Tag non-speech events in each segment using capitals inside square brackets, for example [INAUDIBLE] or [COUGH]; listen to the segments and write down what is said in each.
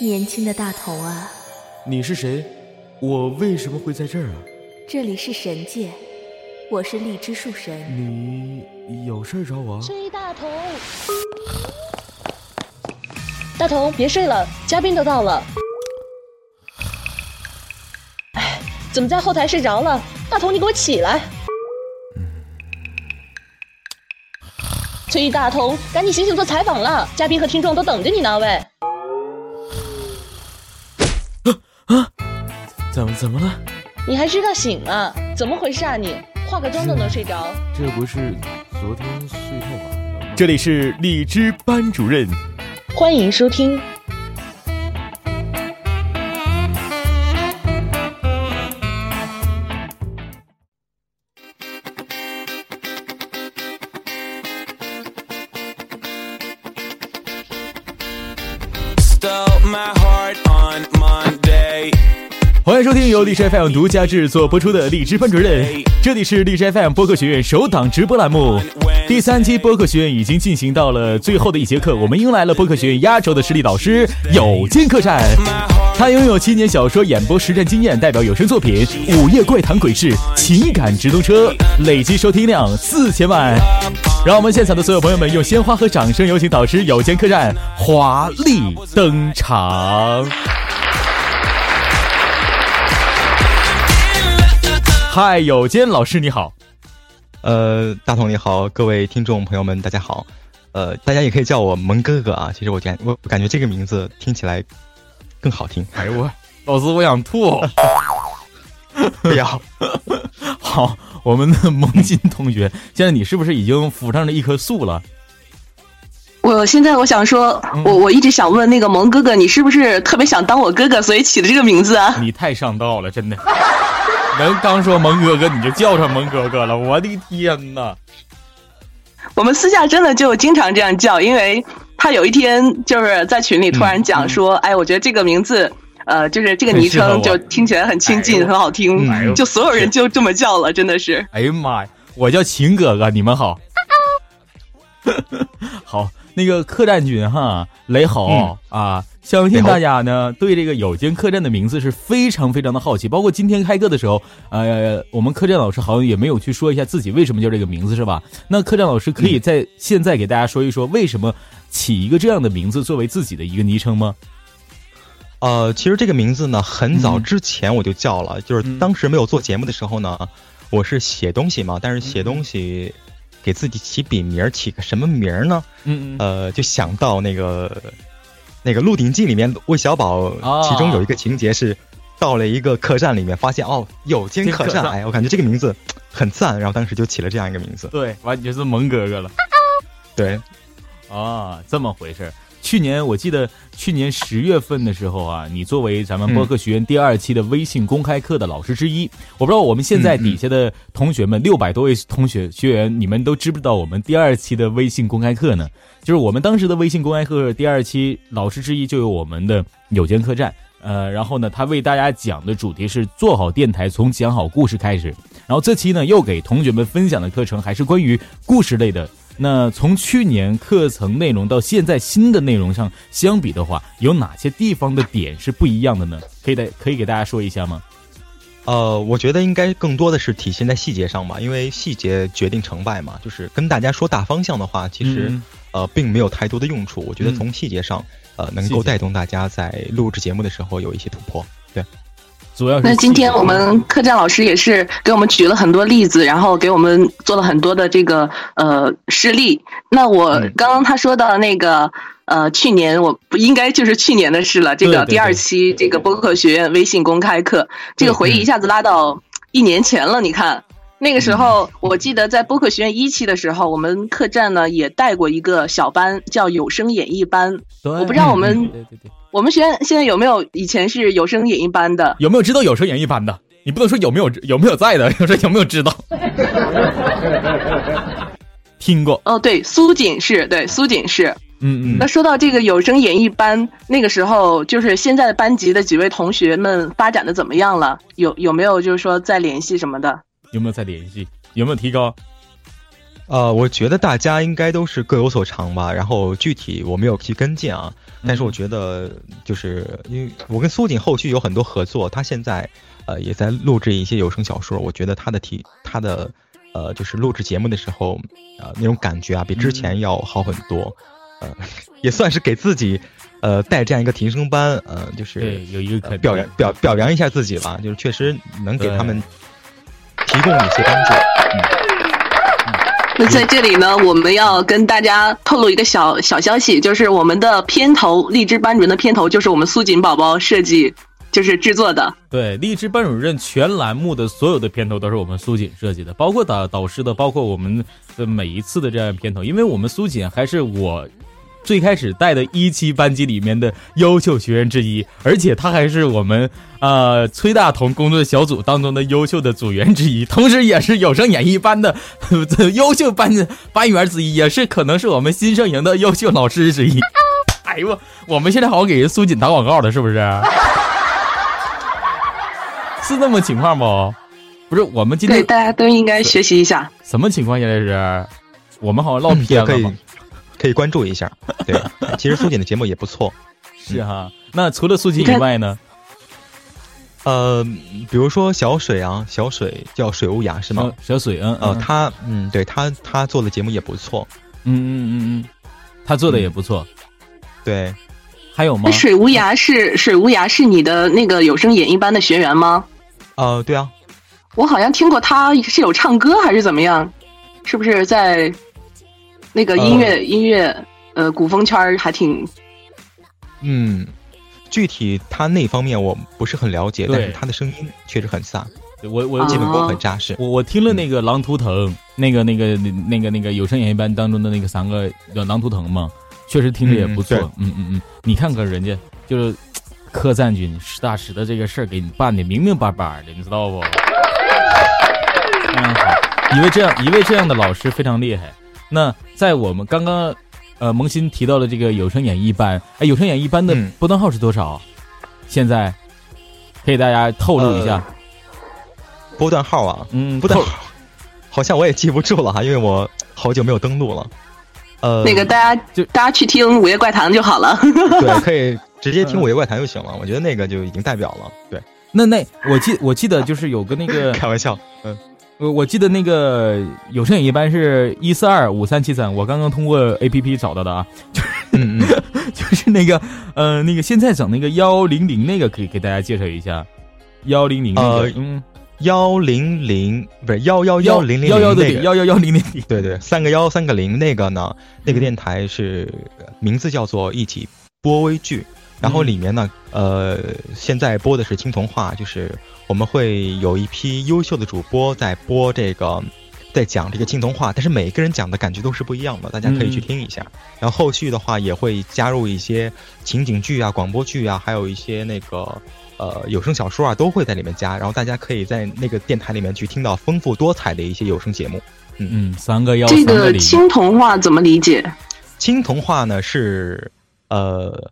年轻的大同啊，你是谁？我为什么会在这儿啊？这里是神界，我是荔枝树神。你有事找我？崔大同，大同别睡了，嘉宾都到了。哎，怎么在后台睡着了？大同，你给我起来！崔大同，赶紧醒醒做采访了，嘉宾和听众都等着你呢，喂。怎么了？你还知道醒啊？怎么回事啊你？化个妆都能睡着？这不是昨天睡太晚了吗？这里是荔枝班主任，欢迎收听。由荔枝 FM 独家制作播出的荔枝班主任，这里是荔枝 FM 播客学院首档直播栏目。第三期播客学院已经进行到了最后的一节课，我们迎来了播客学院压轴的实力导师有间客栈。他拥有七年小说演播实战经验，代表有声作品《午夜怪谈鬼事》《情感直通车》，累计收听量四千万。让我们现场的所有朋友们用鲜花和掌声有请导师有间客栈华丽登场。嗨，有间老师你好，呃，大同你好，各位听众朋友们大家好，呃，大家也可以叫我萌哥哥啊。其实我感我感觉这个名字听起来更好听。哎呦我，老师我想吐，[LAUGHS] 不要。[LAUGHS] 好，我们的萌金同学，现在你是不是已经 phủ 上了一棵树了？我现在我想说，我我一直想问那个萌哥哥，你是不是特别想当我哥哥，所以起的这个名字啊？你太上道了，真的。[LAUGHS] 人刚说萌哥哥，你就叫上萌哥哥了，我的天呐！我们私下真的就经常这样叫，因为他有一天就是在群里突然讲说：“哎，我觉得这个名字，呃，就是这个昵称就听起来很亲近，很好听，就所有人就这么叫了，真的是。”哎呀妈呀，我叫秦哥哥，你们好。[LAUGHS] 好，那个客栈君哈，雷好啊。相信大家呢对这个有间客栈的名字是非常非常的好奇，包括今天开课的时候，呃，我们客栈老师好像也没有去说一下自己为什么叫这个名字，是吧？那客栈老师可以在现在给大家说一说，为什么起一个这样的名字作为自己的一个昵称吗？呃，其实这个名字呢，很早之前我就叫了，就是当时没有做节目的时候呢，我是写东西嘛，但是写东西给自己起笔名，起个什么名呢？嗯嗯，呃，就想到那个。那个《鹿鼎记》里面，魏小宝其中有一个情节是，到了一个客栈里面，发现哦，有间客栈，哎，我感觉这个名字很赞，然后当时就起了这样一个名字。对，完全是蒙哥哥了。对，啊，这么回事。去年我记得去年十月份的时候啊，你作为咱们播客学院第二期的微信公开课的老师之一，我不知道我们现在底下的同学们六百多位同学学员，你们都知不知道我们第二期的微信公开课呢？就是我们当时的微信公开课第二期老师之一就有我们的有间客栈，呃，然后呢，他为大家讲的主题是做好电台从讲好故事开始，然后这期呢又给同学们分享的课程还是关于故事类的。那从去年课程内容到现在新的内容上相比的话，有哪些地方的点是不一样的呢？可以的，可以给大家说一下吗？呃，我觉得应该更多的是体现在细节上吧，因为细节决定成败嘛。就是跟大家说大方向的话，其实呃并没有太多的用处。我觉得从细节上，呃，能够带动大家在录制节目的时候有一些突破。对。主要那今天我们客栈老师也是给我们举了很多例子，然后给我们做了很多的这个呃事例。那我刚刚他说到那个呃，去年我不应该就是去年的事了。这个第二期这个播客学院微信公开课，这个回忆一下子拉到一年前了。你看那个时候，我记得在播客学院一期的时候，我们客栈呢也带过一个小班，叫有声演绎班。我不知道我们。我们学院现在有没有以前是有声演艺班的？有没有知道有声演艺班的？你不能说有没有有没有在的，[LAUGHS] 说有没有知道？[LAUGHS] 听过哦，对，苏锦是对苏锦是，嗯嗯。那说到这个有声演艺班，那个时候就是现在的班级的几位同学们发展的怎么样了？有有没有就是说在联系什么的？有没有再联系？有没有提高？呃，我觉得大家应该都是各有所长吧。然后具体我没有去跟进啊，但是我觉得就是因为我跟苏锦后续有很多合作，他现在呃也在录制一些有声小说。我觉得他的题他的呃就是录制节目的时候呃那种感觉啊，比之前要好很多。呃，也算是给自己呃带这样一个提升班，呃，就是有一个表扬表表扬一下自己吧，就是确实能给他们提供一些帮助。嗯。那在这里呢，我们要跟大家透露一个小小消息，就是我们的片头，荔枝班主任的片头就是我们苏锦宝宝设计，就是制作的。对，荔枝班主任全栏目的所有的片头都是我们苏锦设计的，包括导导师的，包括我们的每一次的这样片头，因为我们苏锦还是我。最开始带的一期班级里面的优秀学员之一，而且他还是我们呃崔大同工作小组当中的优秀的组员之一，同时也是有声演艺班的 [LAUGHS] 优秀班班员之一，也是可能是我们新生营的优秀老师之一。[LAUGHS] 哎呦，我们现在好像给人苏锦打广告了，是不是？[LAUGHS] 是这么情况不？不是，我们今天大家都应该学习一下。什么情况？现在是我们好像唠偏了吗？可以关注一下，[LAUGHS] 对，其实苏锦的节目也不错，是哈。那除了苏锦以外呢？呃，比如说小水啊，小水叫水无涯是吗？小水，嗯呃，他嗯，对他他做的节目也不错，嗯嗯嗯嗯，他做的也不错，对。还有吗？水无涯是水无涯是你的那个有声演艺班的学员吗？呃，对啊。我好像听过他是有唱歌还是怎么样？是不是在？那个音乐音乐，呃，古风圈还挺，嗯，具体他那方面我不是很了解，但是他的声音确实很飒，我我基本功很扎实。我我听了那个《狼图腾》，那个那个那个那个有声演艺班当中的那个三个叫《狼图腾》嘛，确实听着也不错。嗯嗯嗯，你看看人家就是客赞军实打实的这个事儿给你办的明明白白的，你知道不？非 [LAUGHS] 常，好，一位这样一位这样的老师非常厉害。那在我们刚刚，呃，萌新提到的这个有声演艺班，哎，有声演艺班的波段号是多少？现在可以大家透露一下。波段号啊，嗯，波段号，好像我也记不住了哈，因为我好久没有登录了。呃，那个大家就大家去听《午夜怪谈》就好了。对，[LAUGHS] 可以直接听《午夜怪谈》就行了。我觉得那个就已经代表了。对，那那我记我记得就是有个那个 [LAUGHS] 开玩笑，嗯。我我记得那个有声影一般是一四二五三七三，我刚刚通过 A P P 找到的啊，就是 [LAUGHS] 就是那个呃那个现在整那个幺零零那个可以给大家介绍一下，幺零零呃嗯。幺零零不是幺幺幺零零幺幺的幺幺幺零零对对三个幺三个零那个呢那个电台是名字叫做一起播微剧。然后里面呢，呃，现在播的是青铜话，就是我们会有一批优秀的主播在播这个，在讲这个青铜话，但是每个人讲的感觉都是不一样的，大家可以去听一下。然后后续的话也会加入一些情景剧啊、广播剧啊，还有一些那个呃有声小说啊，都会在里面加。然后大家可以在那个电台里面去听到丰富多彩的一些有声节目。嗯嗯，三个幺这个青铜话怎么理解？青铜话呢是呃。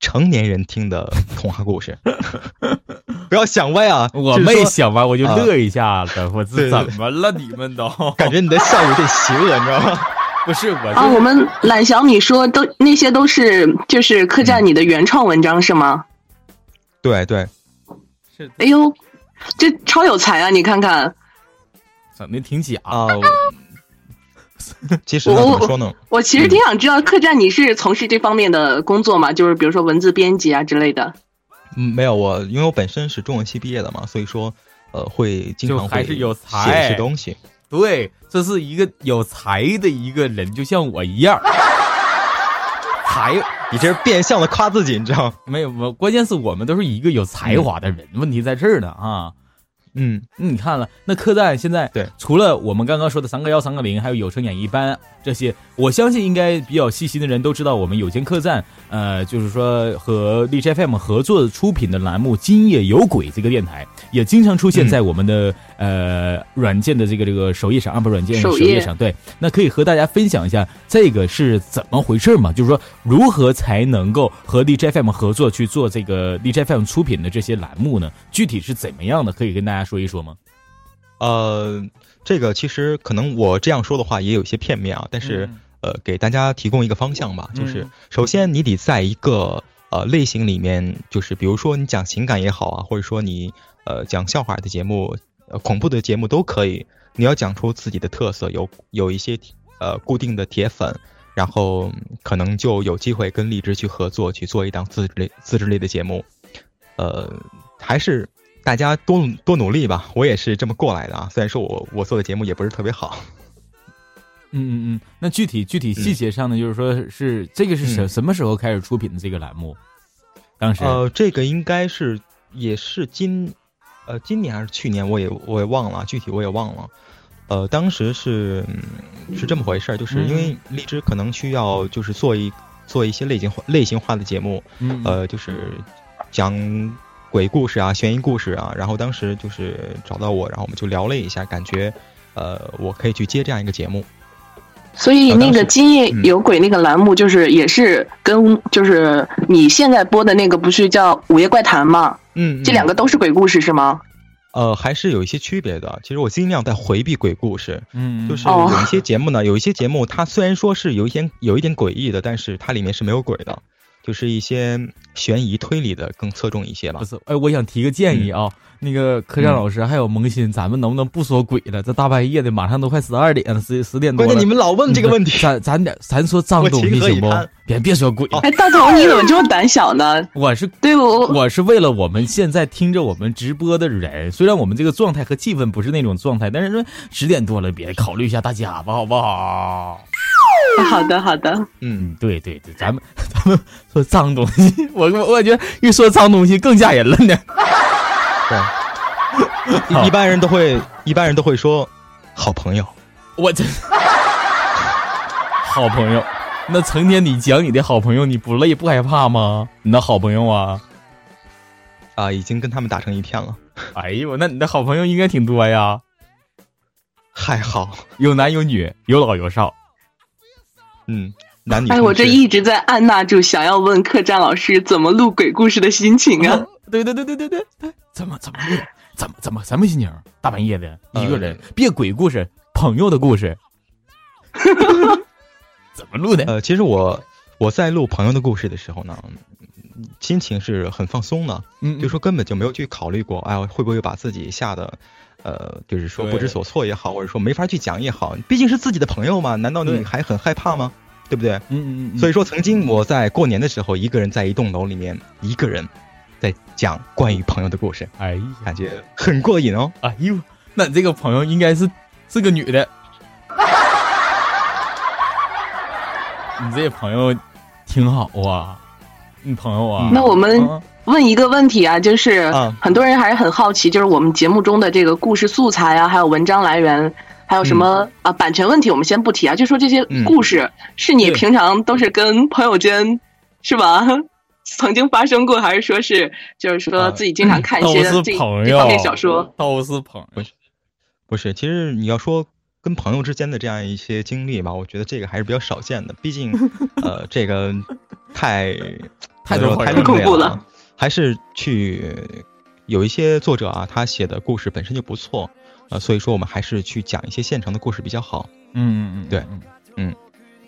成年人听的童话故事，[LAUGHS] 不要想歪啊！我没想歪，我就乐一下子。我是怎么了？你们都 [LAUGHS] 感觉你的笑有点邪恶，你知道吗？[LAUGHS] 不是我啊，我们懒小米说都那些都是就是客栈你的原创文章是吗？对对，是。哎呦，这超有才啊！你看看，怎么挺假啊？[LAUGHS] 其实怎么说呢？我其实挺想知道，客栈你是从事这方面的工作吗？就是比如说文字编辑啊之类的。嗯，没有，我因为我本身是中文系毕业的嘛，所以说呃会经常还是有写一些东西。对，这是一个有才的一个人，就像我一样。才，你这是变相的夸自己，你知道吗？[LAUGHS] 没有，我关键是我们都是一个有才华的人，问题在这儿呢啊。嗯，你看了那客栈现在对，除了我们刚刚说的三个幺三个零，还有有声演艺班这些，我相信应该比较细心的人都知道，我们有间客栈，呃，就是说和荔枝 FM 合作出品的栏目《今夜有鬼》这个电台，也经常出现在我们的呃软件的这个这个首页上啊，不软件首页上。对，那可以和大家分享一下这个是怎么回事嘛？就是说如何才能够和荔枝 FM 合作去做这个荔枝 FM 出品的这些栏目呢？具体是怎么样的？可以跟大家。说一说吗？呃，这个其实可能我这样说的话也有一些片面啊，但是、嗯。呃，给大家提供一个方向吧，就是嗯首先你得在一个呃类型里面，就是比如说你讲情感也好啊，或者说你呃讲笑话的节目、呃恐怖的节目都可以，你要讲出自己的特色，有有一些呃固定的铁粉，然后嗯可能就有机会跟荔枝去合作，去做一档自制类自制类的节目，呃，还是。大家多多努力吧，我也是这么过来的啊。虽然说我我做的节目也不是特别好，嗯嗯嗯，那具体具体细节上呢，就是说是这个是什嗯什么时候开始出品的这个栏目？当时呃，这个应该是也是今，呃，今年还是去年，我也我也忘了，具体我也忘了。呃，当时是、嗯、是这么回事儿，就是因为荔枝可能需要就是做一做一些类型化类型化的节目，嗯呃，就是讲鬼故事啊、悬疑故事啊。然后当时就是找到我，然后我们就聊了一下，感觉呃我可以去接这样一个节目。所以那个今夜嗯有鬼那个栏目，就是也是跟就是你现在播的那个不是叫《午夜怪谈》吗？嗯，这两个都是鬼故事是吗？呃还是有一些区别的。其实我尽量在回避鬼故事。嗯就是哦有一些节目呢，有一些节目它虽然说是有一点有一点诡异的，但是它里面是没有鬼的，就是一些悬疑推理的更侧重一些吧不。是，哎，我想提个建议啊，那个科长老师还有萌新，咱们能不能不说鬼了？这大半夜的，马上都快十二点了，十十点多了。关键你们老问这个问题，咱咱点咱说脏东西行不？别别说鬼，哦哎，大头你怎么这么胆小呢？我是对我我是为了我们现在听着我们直播的人，虽然我们这个状态和气氛不是那种状态，但是说十点多了，别考虑一下大家吧，好不好？[LAUGHS] 好的好的，嗯，嗯，对对对，咱们 [LAUGHS] 咱们说脏东西，我我感觉得一说脏东西更吓人了呢。对，一一般人都会一般人都会说好朋友。我这 [LAUGHS] 好朋友，那成天你讲你的好朋友，你不累不害怕吗？你的好朋友啊，啊，已经跟他们打成一片了，哎呦，那你的好朋友应该挺多呀，还好，有男有女，有老有少。嗯，男女哎，我这一直在按捺住想要问客栈老师怎么录鬼故事的心情啊。对对对对对对，对怎么怎么录？怎么怎么什么心情？大半夜的，一个人，呃别鬼故事，朋友的故事，[LAUGHS] 怎么录的？呃，其实我我在录朋友的故事的时候呢，嗯心情是很放松的，嗯，就说根本就没有去考虑过，哎呀，会不会把自己吓得，呃，就是说不知所措也好，或者说没法去讲也好，毕竟是自己的朋友嘛，难道你还很害怕吗？对不对？嗯嗯嗯，所以说，曾经我在过年的时候，一个人在一栋楼里面，一个人在讲关于朋友的故事，哎呀，感觉很过瘾哦。哎呦，那你这个朋友应该是是个女的。[LAUGHS] 你这朋友挺好啊，你朋友啊。那我们啊问一个问题啊，就是啊很多人还是很好奇，就是我们节目中的这个故事素材啊，还有文章来源，还有什么、啊版权问题，我们先不提啊，就说这些嗯故事、是你平常都是跟朋友间是吧？[LAUGHS] 曾经发生过，还是说是就是说啊自己经常看一些 [LAUGHS] 这朋友这方面小说？都是朋友。不是，其实你要说跟朋友之间的这样一些经历吧，我觉得这个还是比较少见的。毕竟，呃，这个太 [LAUGHS] 太多太恐怖了了，还是去有一些作者啊，他写的故事本身就不错，呃，所以说我们还是去讲一些现成的故事比较好。嗯嗯嗯，对嗯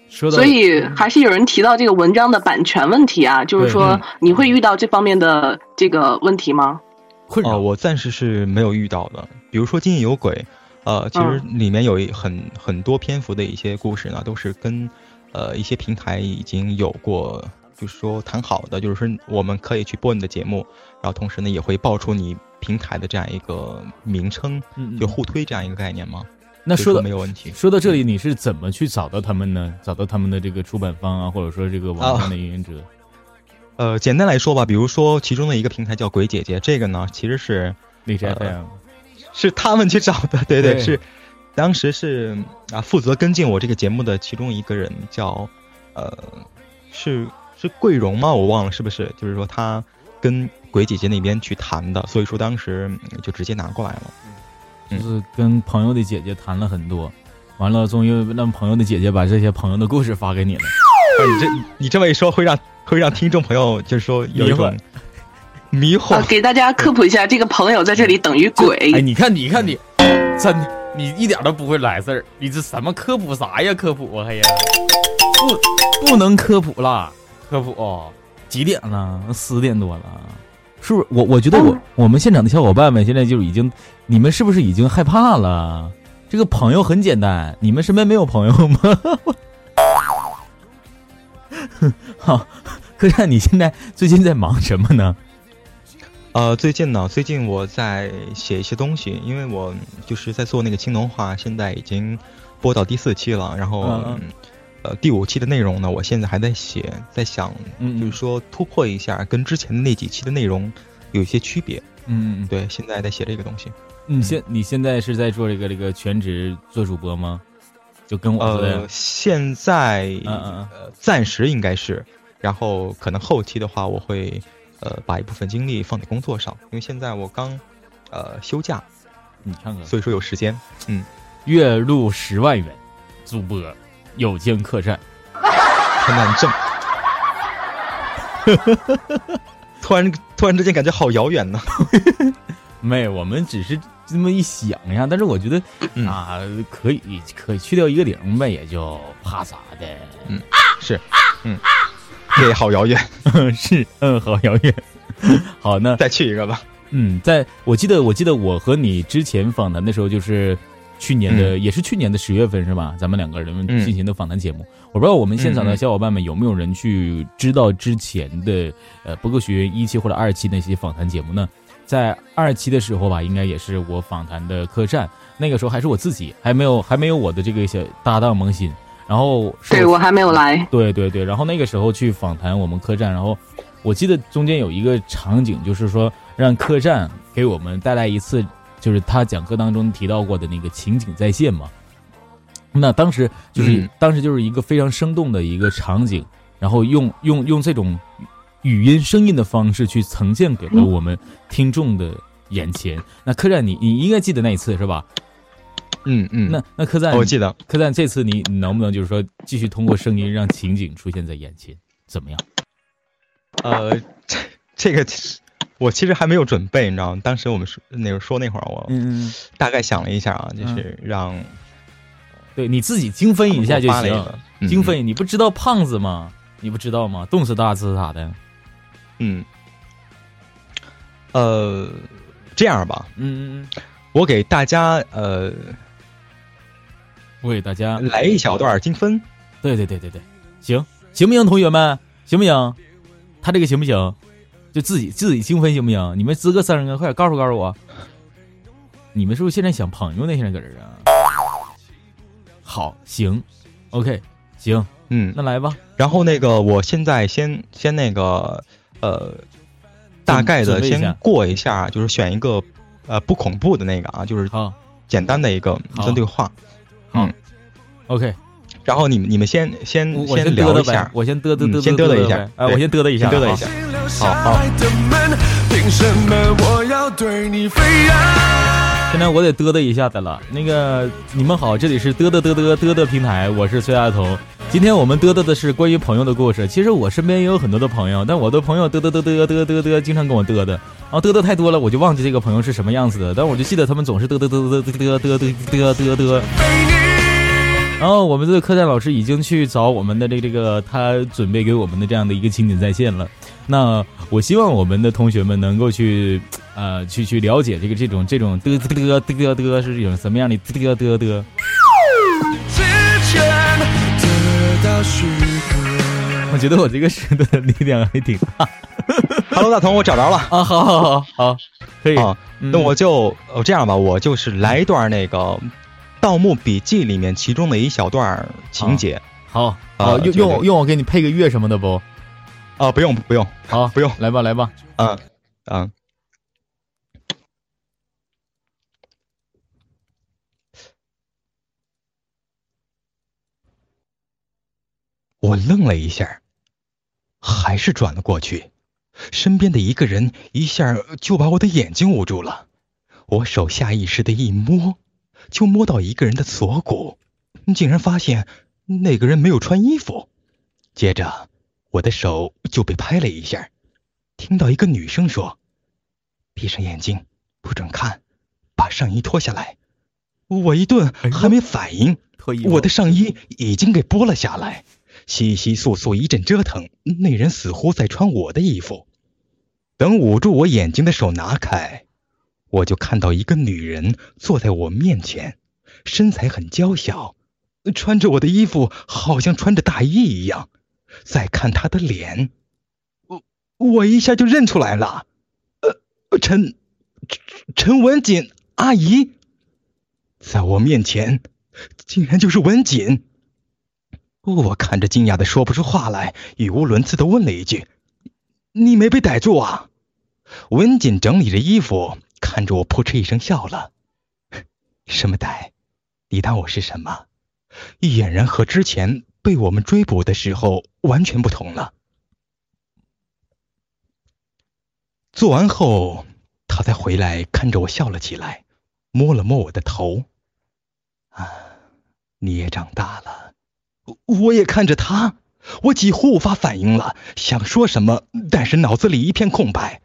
所以还是有人提到这个文章的版权问题啊，就是说嗯你会遇到这方面的这个问题吗？哦、困扰，我暂时是没有遇到的。比如说《今夜有鬼》，呃，其实里面有一很很多篇幅的一些故事呢，都是跟呃一些平台已经有过，就是说谈好的，就是说我们可以去播你的节目，然后同时呢也会报出你平台的这样一个名称，就互推这样一个概念嘛。所以那说的没有问题。说到这里，你是怎么去找到他们呢？找到他们的这个出版方啊，或者说这个网上的运营者？[LAUGHS] 呃，简单来说吧，比如说其中的一个平台叫鬼姐姐，这个呢其实是荔枝呃 FM，是他们去找的，对对，对是，当时是啊，负责跟进我这个节目的其中一个人叫，呃，是是桂荣吗？我忘了是不是？就是说他跟鬼姐姐那边去谈的，所以说当时嗯就直接拿过来了。就是跟朋友的姐姐谈了很多，完了终于让朋友的姐姐把这些朋友的故事发给你了。哎你这你这么一说，会让会让听众朋友就是说有一种迷惑啊，。给大家科普一下，这个朋友在这里等于鬼。哎，你看，你看你，真的你一点都不会来事儿，你这什么科普啥呀？科普啊，还呀，不不能科普了，科普、哦、几点了？十点多了，是不是？我我觉得我、我们现场的小伙伴们现在就已经，你们是不是已经害怕了？这个朋友很简单，你们身边没有朋友吗？[LAUGHS] 好，客栈，你现在最近在忙什么呢？呃，最近呢，最近我在写一些东西，因为我就是在做那个青农话，现在已经播到第四期了，然后、嗯嗯呃第五期的内容呢，我现在还在写，在想，就是说突破一下，跟之前的那几期的内容有一些区别。嗯嗯对，现在在写这个东西。你，现你现在是在做这个这个全职做主播吗？就跟我呃，。现在嗯嗯嗯呃暂时应该是，然后可能后期的话，我会呃把一部分精力放在工作上，因为现在我刚呃休假，你看看，所以说有时间。嗯月入十万元，主播有间客栈。[LAUGHS] 很难挣。[LAUGHS] 突然突然之间感觉好遥远呢。[LAUGHS] 没，我们只是这么一想呀，但是我觉得、嗯啊，可以可以去掉一个零呗，也就怕啥的。嗯是，嗯，对，好遥远，是，嗯，好遥远。好，那再去一个吧。嗯，在我记得，我记得我和你之前访谈的时候，就是去年的，也是去年的十月份是吧？咱们两个人嗯进行的访谈节目。我不知道我们现场的小伙伴们有没有人去知道之前的呃博客学院一期或者二期那些访谈节目呢？在二期的时候吧，应该也是我访谈的客栈，那个时候还是我自己，还没有还没有我的这个小搭档萌新。然后是对我还没有来。对对对，然后那个时候去访谈我们客栈，然后我记得中间有一个场景，就是说让客栈给我们带来一次，就是他讲课当中提到过的那个情景再现嘛。那当时就是、嗯当时就是一个非常生动的一个场景，然后用用用这种语音声音的方式去呈现给了我们听众的眼前。那客栈你你应该记得那一次是吧？嗯嗯，那那客栈我记得。客栈这次你你能不能就是说继续通过声音让情景出现在眼前？怎么样？呃，这这个我其实还没有准备，你知道吗？当时我们说那个说那会儿，我嗯嗯，大概想了一下啊，就是让对，你自己精分一下就行精分，你不知道胖子吗？你不知道吗？动次打次啥的。嗯，呃，这样吧，嗯嗯嗯，我给大家呃我给大家，来一小段精分。对对对对对，行行不行？同学们，行不行？他这个行不行？就自己自己精分行不行？你们资格三个，快点告诉告诉我。你们是不是现在想朋友呢？现在搁这儿啊？好，行，OK，行，嗯，那来吧。然后那个，我现在先先那个呃，大概的先过一下，就是选一个呃不恐怖的那个啊，就是好简单的一个一段对话。嗯，OK，然后你们你们先先先嘚聊一下，，我先嘚嘚嗯嘚嘚先嘚嘚一下呗哎，我先嘚嘚一下，嘚嘚一下。好好，凭什么我要对你飞呀？现在我得嘚嘚一下子了。那个，你们好，这里是嘚嘚嘚嘚嘚嘚平台，我是崔大头。今天我们嘚嘚的是关于朋友的故事。其实我身边也有很多的朋友，但我的朋友嘚嘚嘚嘚嘚嘚嘚，经常跟我嘚嘚，然后嘚嘚太多了，我就忘记这个朋友是什么样子的。但我就记得他们总是嘚嘚嘚嘚嘚嘚嘚嘚嘚嘚嘚。然后我们这个客栈老师已经去找我们的这个这个他准备给我们的这样的一个情景再现了。那我希望我们的同学们能够去 [TSK] 呃去去了解这个这种这种嘚嘚嘚嘚嘚是一种什么样的嘚嘚嘚。得到许可。我觉得我这个舌头的力量还挺大 Hello，大同，我找着了。啊！好好好好，可以。啊，那我就呃这样吧，我就是来一段那个《盗墓笔记》里面其中的一小段情节好啊好用用用我给你配个乐什么的不？啊，不用不用，好，不用来吧来吧。嗯嗯。我愣了一下，还是转了过去。身边的一个人一下就把我的眼睛捂住了。我手下意识的一摸，就摸到一个人的锁骨，竟然发现那个人没有穿衣服。接着，我的手就被拍了一下，听到一个女生说：“闭上眼睛，不准看，把上衣脱下来。”我一顿还没反应，我的上衣已经给剥了下来，窸窸窣窣一阵折腾，那人似乎在穿我的衣服。等捂住我眼睛的手拿开，我就看到一个女人坐在我面前，身材很娇小，穿着我的衣服，好像穿着大衣一样。再看她的脸，我我一下就认出来了，呃，陈陈文锦阿姨，在我面前，竟然就是文锦。我看着惊讶的说不出话来，语无伦次的问了一句：“你没被逮住啊？”文锦整理着衣服，看着我，扑哧一声笑了：“ [LAUGHS] 什么歹？你当我是什么？”俨然和之前被我们追捕的时候完全不同了。做完后，他才回来，看着我笑了起来，摸了摸我的头：“啊，你也长大了。”我也看着他，我几乎无法反应了，想说什么，但是脑子里一片空白。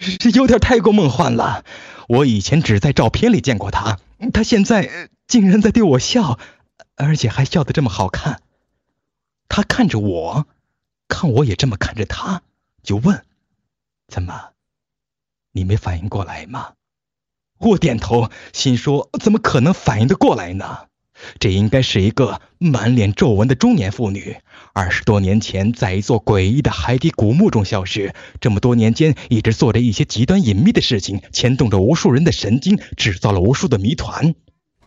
这，[LAUGHS] 有点太过梦幻了。我以前只在照片里见过他，他现在竟然在对我笑，而且还笑得这么好看。他看着我，看我也这么看着他，就问：“怎么，你没反应过来吗？”我点头，心说：“怎么可能反应得过来呢？”这应该是一个满脸皱纹的中年妇女，二十多年前在一座诡异的海底古墓中消失，这么多年间一直做着一些极端隐秘的事情，牵动着无数人的神经，制造了无数的谜团。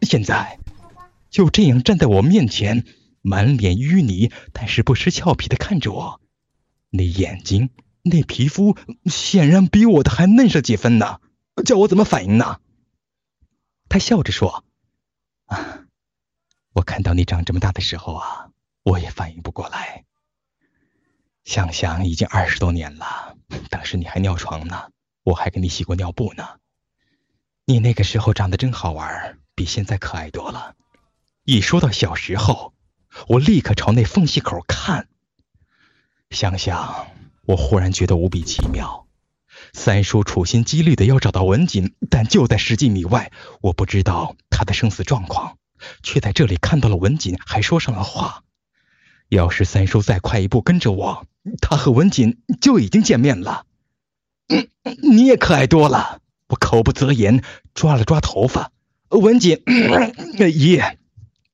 现在就这样站在我面前，满脸淤泥，但是不失俏皮的看着我，那眼睛，那皮肤，显然比我的还嫩上几分呢，叫我怎么反应呢？他笑着说：“啊。”我看到你长这么大的时候啊，我也反应不过来。想想已经二十多年了，当时你还尿床呢，我还给你洗过尿布呢。你那个时候长得真好玩，比现在可爱多了。一说到小时候，我立刻朝那缝隙口看。想想，我忽然觉得无比奇妙。三叔处心积虑的要找到文锦，但就在十几米外，我不知道他的生死状况。却在这里看到了文锦，还说上了话。要是三叔再快一步跟着我，他和文锦就已经见面了。你也可爱多了。我口不择言，抓了抓头发。文锦，姨，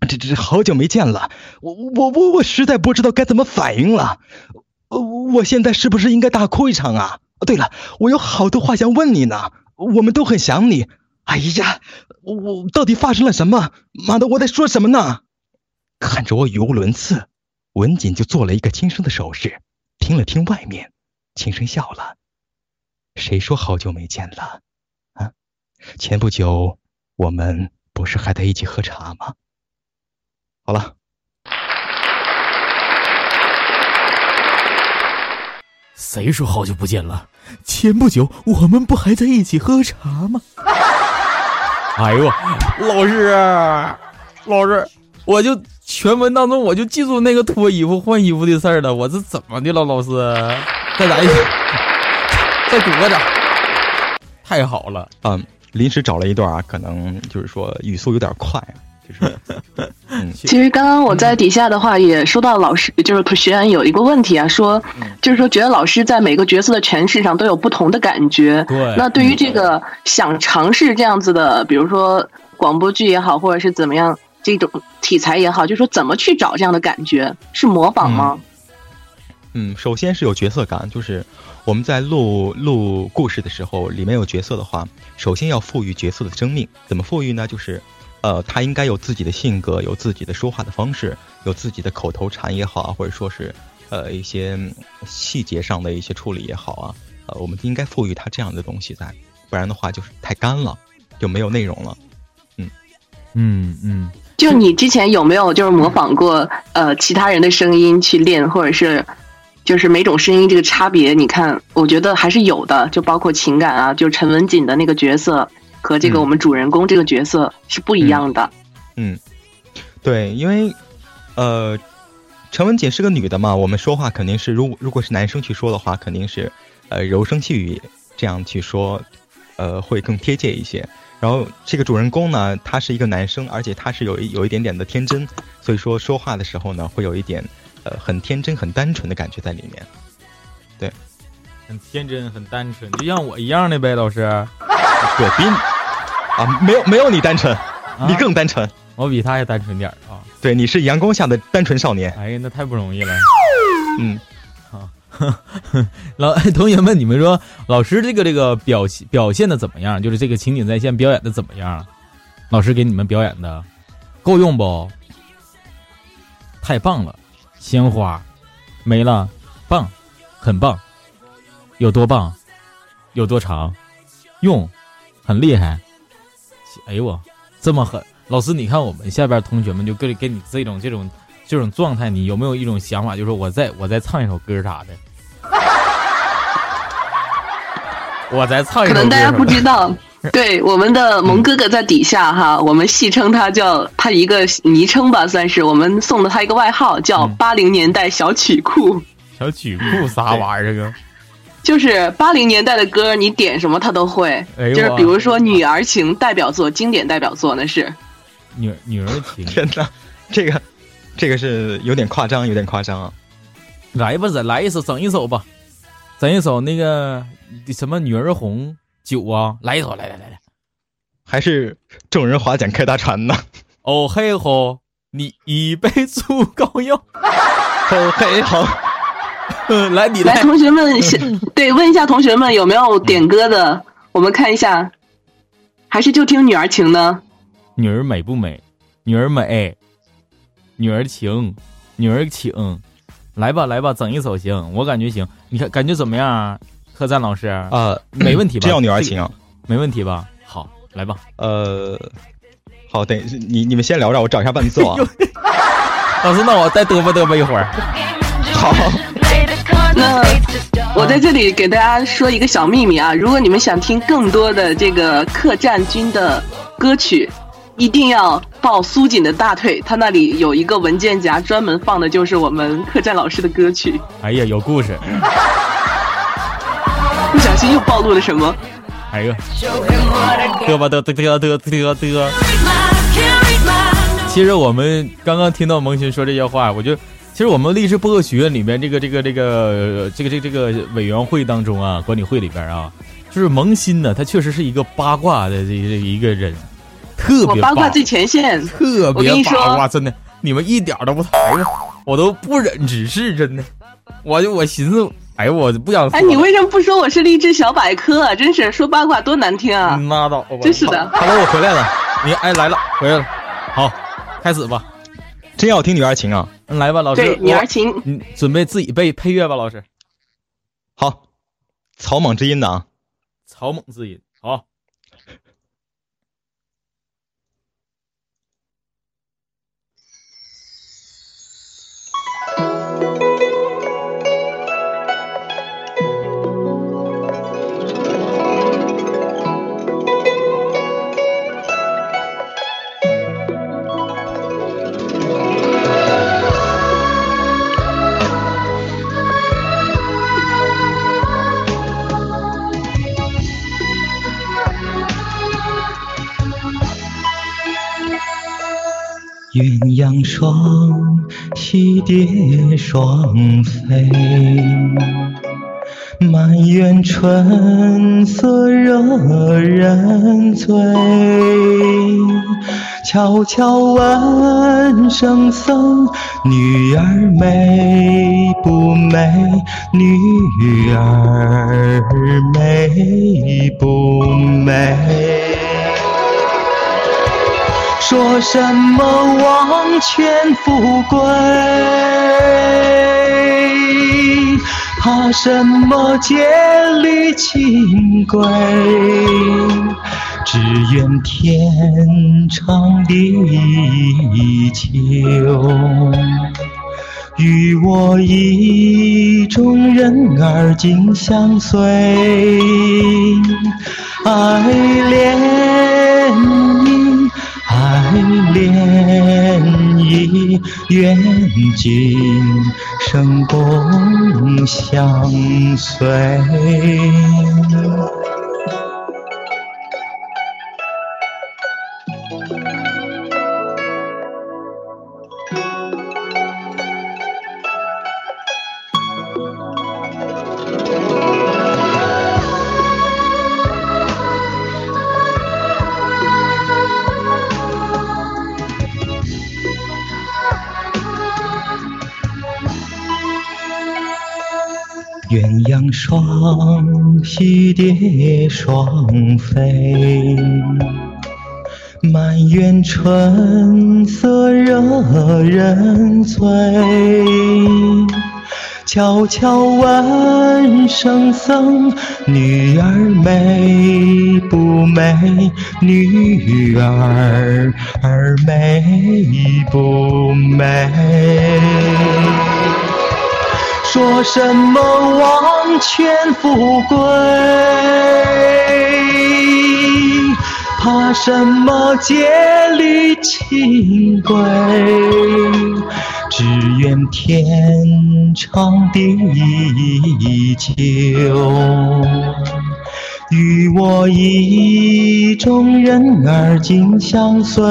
这这好久没见了，我我我我实在不知道该怎么反应了。我现在是不是应该大哭一场啊？对了，我有好多话想问你呢。我们都很想你。哎呀，我我到底发生了什么？妈的，我在说什么呢？看着我语无伦次，文锦就做了一个轻声的手势，听了听外面，轻声笑了。谁说好久没见了？啊，前不久我们不是还在一起喝茶吗？好了，谁说好久不见了？前不久我们不还在一起喝茶吗？哎呦，老师，老师，我就全文当中我就记住那个脱衣服换衣服的事儿了。我这怎么的了，老师？再来一次，[LAUGHS] 再鼓个掌，太好了啊！临时找了一段啊，可能就是说语速有点快，其实刚刚我在底下的话也说到老师，就是学员有一个问题啊，说就是说觉得老师在每个角色的诠释上都有不同的感觉。对。那对于这个想尝试这样子的，比如说广播剧也好，或者是怎么样这种题材也好，就是说怎么去找这样的感觉？是模仿吗？嗯，首先是有角色感，就是我们在录录故事的时候，里面有角色的话，首先要赋予角色的生命。怎么赋予呢？就是。呃，他应该有自己的性格，有自己的说话的方式，有自己的口头禅也好啊，或者说是呃一些细节上的一些处理也好啊，呃，我们应该赋予他这样的东西在，不然的话就是太干了，就没有内容了。嗯嗯嗯。就你之前有没有就是模仿过呃其他人的声音去练，或者是就是每种声音这个差别？你看，我觉得还是有的，就包括情感啊，就陈文锦的那个角色。和这个我们主人公这个角色是不一样的。嗯，对，因为呃，陈文姐是个女的嘛，我们说话肯定是，如果如果是男生去说的话，肯定是呃柔声细语这样去说，呃会更贴切一些。然后这个主人公呢，他是一个男生，而且他是有一有一点点的天真，所以说说话的时候呢，会有一点呃很天真、很单纯的感觉在里面。对，很天真，很单纯，就像我一样的呗，老师。[LAUGHS] 对，比你啊没有没有你单纯，你更单纯，我比他还单纯点儿啊。对，你是阳光下的单纯少年。哎呀，那太不容易了。[LAUGHS] 嗯，[LAUGHS] 好，老同学们，你们说老师这个这个表现表现的怎么样？就是这个情景再现表演的怎么样？老师给你们表演的够用不？太棒了，鲜花没了，棒，很棒，有多棒？有多长？用，很厉害。哎呦我，这么狠！老师，你看我们下边同学们就给给你这种这种这种状态，你有没有一种想法，就是我再我再唱一首歌啥的？[LAUGHS] 我再唱一首。可能大家不知道，[LAUGHS] 对我们的萌哥哥在底下哈，我们戏称他叫他一个昵称吧，算是我们送了他一个外号，叫八零年代小曲库。小曲库啥玩意儿？这个？就是八零年代的歌，你点什么他都会。就是比如说《女儿情》代表作，经典代表作那是。女女儿情，天哪，这个，这个是有点夸张，有点夸张啊！来吧，再来一首，整一首吧，整一首那个什么《女儿红酒》啊，来一首，来来来来，还是众人划桨开大船呢？哦嘿吼，你一杯足够用。哦嘿吼。[LAUGHS] 来，你来，同学们，[LAUGHS] 对，问一下同学们有没有点歌的，我们看一下，还是就听《女儿情》呢？女儿美不美？女儿美，女儿情，女儿情，来吧，来吧，整一首行，我感觉行，你看感觉怎么样？贺赞老师啊，没问题吧？这要女儿情，没问题吧？好，来吧。呃，好，等你你们先聊着，我找一下伴奏。[LAUGHS] 老师，那我再嘚啵嘚啵一会儿。好。那我在这里给大家说一个小秘密啊，如果你们想听更多的这个客栈君的歌曲，一定要抱苏锦的大腿，他那里有一个文件夹，专门放的就是我们客栈老师的歌曲。哎呀，有故事！[LAUGHS] 不小心又暴露了什么？哎呀，嘚吧嘚嘚嘚嘚嘚嘚。其实我们刚刚听到萌新说这些话，我就。其实我们励志播客学院里面这个这个这个这个这个这个委员会当中啊，管理会里边啊，就是萌新呢，他确实是一个八卦的这这一个人，特别八卦最前线，特别八卦，真的，你们一点都不抬我，我都不忍直视，真的，我就我寻思，哎呦，我不想。哎，你为什么不说我是励志小百科啊？真是说八卦多难听啊！拉倒吧，真是的。Hello，我回来了，你哎来了，回来了，好，开始吧。真要听女儿情啊！来吧，老师。对，女儿情。你准备自己背配乐吧，老师。好，草莽之音的啊。草莽之音，好。鸳鸯双栖蝶双飞，满园春色惹人醉。悄悄问圣僧，女儿美不美？女儿美不美？说什么王权富贵，怕什么戒律清规？只愿天长地久，与我意中人儿紧相随，爱恋你。爱恋已远今生共相随。鸳鸯双栖蝶双飞，满园春色惹人醉。悄悄问圣僧，女儿美不美？女儿儿美不美？说什么王权富贵？怕什么戒律清规？只愿天长地久，与我意中人儿紧相随，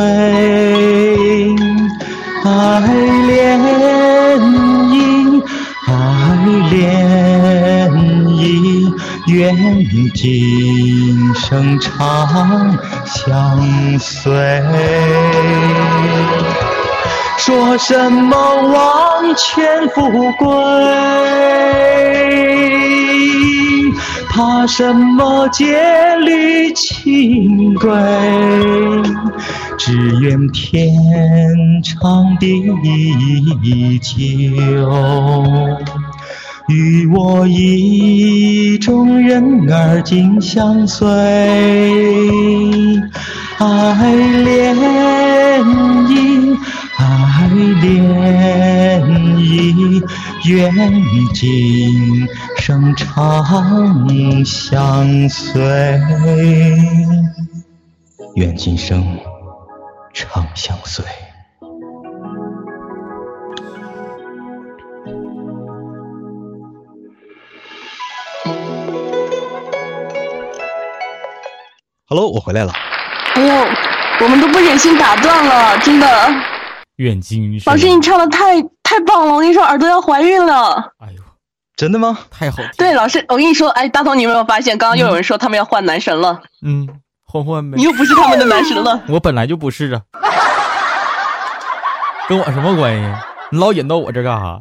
爱恋爱恋意，愿今生常相随。说什么王权富贵？怕什么戒律清规？只愿天长地久，与我意中人儿紧相随，爱恋意。爱恋意，愿今生长相随，愿今生长相随。Hello，我回来了。哎呦，我们都不忍心打断了，真的。愿今生老师，你唱的太太棒了！我跟你说，耳朵要怀孕了。哎呦，真的吗？太好听。对，老师，我跟你说，哎，大头，你有没有发现，刚刚又有人说他们要换男神了？嗯，换换呗你。又不是他们的男神了。[LAUGHS] 我本来就不是啊，跟我什么关系？你老引到我这干啥？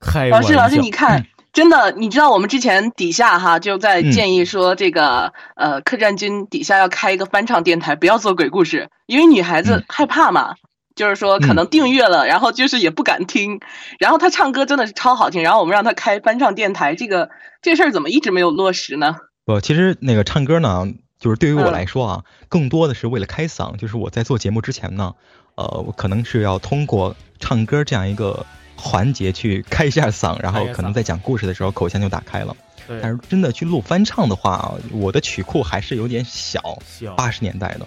开。老师，老师，你看，真的，你知道我们之前底下哈就在建议说，这个、呃，客栈君底下要开一个翻唱电台，不要做鬼故事，因为女孩子害怕嘛。就是说，可能订阅了，然后就是也不敢听。然后他唱歌真的是超好听，然后我们让他开翻唱电台，这个这事儿怎么一直没有落实呢？不，其实那个唱歌呢，就是对于我来说啊，更多的是为了开嗓。就是我在做节目之前呢，呃，我可能是要通过唱歌这样一个环节去开一下嗓，然后可能在讲故事的时候口腔就打开了。但是真的去录翻唱的话，我的曲库还是有点小，八十年代的。